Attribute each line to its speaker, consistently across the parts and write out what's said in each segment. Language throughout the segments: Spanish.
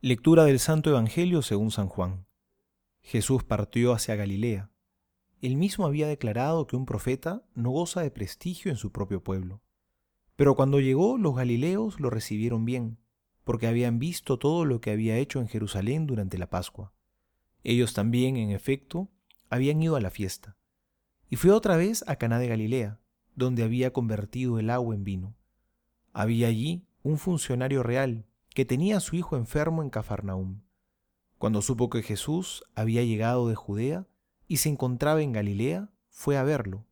Speaker 1: Lectura del Santo Evangelio según San Juan. Jesús partió hacia Galilea. Él mismo había declarado que un profeta no goza de prestigio en su propio pueblo. Pero cuando llegó, los galileos lo recibieron bien, porque habían visto todo lo que había hecho en Jerusalén durante la Pascua. Ellos también, en efecto, habían ido a la fiesta. Y fue otra vez a Caná de Galilea, donde había convertido el agua en vino. Había allí un funcionario real que tenía a su hijo enfermo en Cafarnaúm. Cuando supo que Jesús había llegado de Judea y se encontraba en Galilea, fue a verlo,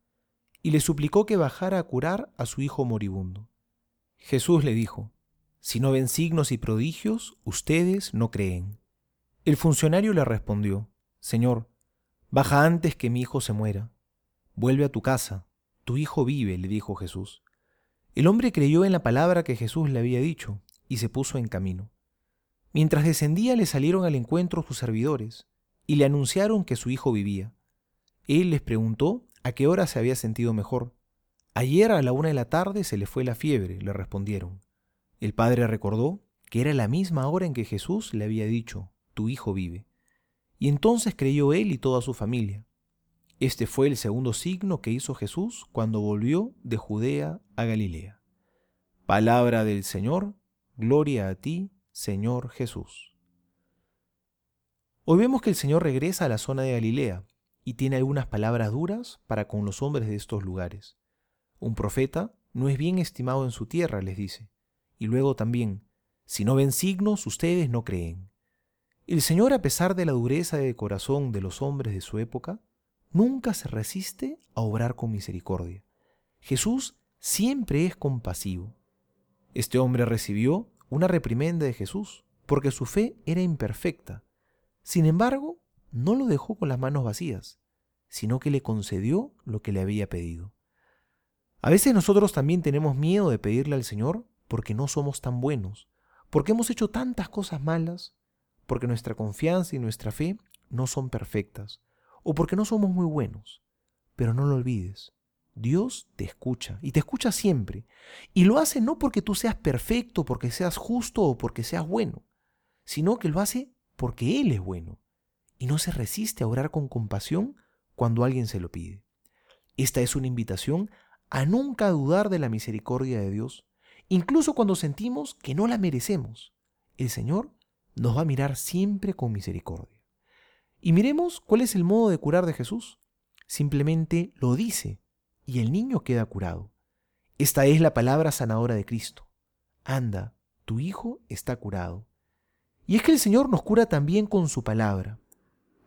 Speaker 1: y le suplicó que bajara a curar a su hijo moribundo. Jesús le dijo, Si no ven signos y prodigios, ustedes no creen. El funcionario le respondió, Señor, baja antes que mi hijo se muera. Vuelve a tu casa, tu hijo vive, le dijo Jesús. El hombre creyó en la palabra que Jesús le había dicho y se puso en camino. Mientras descendía le salieron al encuentro sus servidores y le anunciaron que su hijo vivía. Él les preguntó a qué hora se había sentido mejor. Ayer a la una de la tarde se le fue la fiebre, le respondieron. El padre recordó que era la misma hora en que Jesús le había dicho, tu hijo vive. Y entonces creyó él y toda su familia. Este fue el segundo signo que hizo Jesús cuando volvió de Judea a Galilea. Palabra del Señor, Gloria a ti, Señor Jesús. Hoy vemos que el Señor regresa a la zona de Galilea y tiene algunas palabras duras para con los hombres de estos lugares. Un profeta no es bien estimado en su tierra, les dice. Y luego también, si no ven signos, ustedes no creen. El Señor, a pesar de la dureza de corazón de los hombres de su época, nunca se resiste a obrar con misericordia. Jesús siempre es compasivo. Este hombre recibió una reprimenda de Jesús, porque su fe era imperfecta. Sin embargo, no lo dejó con las manos vacías, sino que le concedió lo que le había pedido. A veces nosotros también tenemos miedo de pedirle al Señor porque no somos tan buenos, porque hemos hecho tantas cosas malas, porque nuestra confianza y nuestra fe no son perfectas, o porque no somos muy buenos. Pero no lo olvides, Dios te escucha y te escucha siempre. Y lo hace no porque tú seas perfecto, porque seas justo o porque seas bueno, sino que lo hace porque Él es bueno y no se resiste a orar con compasión cuando alguien se lo pide. Esta es una invitación a nunca dudar de la misericordia de Dios, incluso cuando sentimos que no la merecemos. El Señor nos va a mirar siempre con misericordia. Y miremos cuál es el modo de curar de Jesús. Simplemente lo dice y el niño queda curado. Esta es la palabra sanadora de Cristo. Anda, tu hijo está curado. Y es que el Señor nos cura también con su palabra.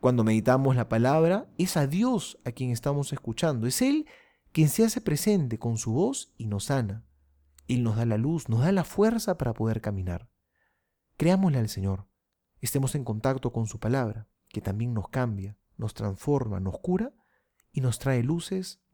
Speaker 1: Cuando meditamos la palabra, es a Dios a quien estamos escuchando. Es Él quien se hace presente con su voz y nos sana. Él nos da la luz, nos da la fuerza para poder caminar. Creámosle al Señor. Estemos en contacto con su palabra, que también nos cambia, nos transforma, nos cura y nos trae luces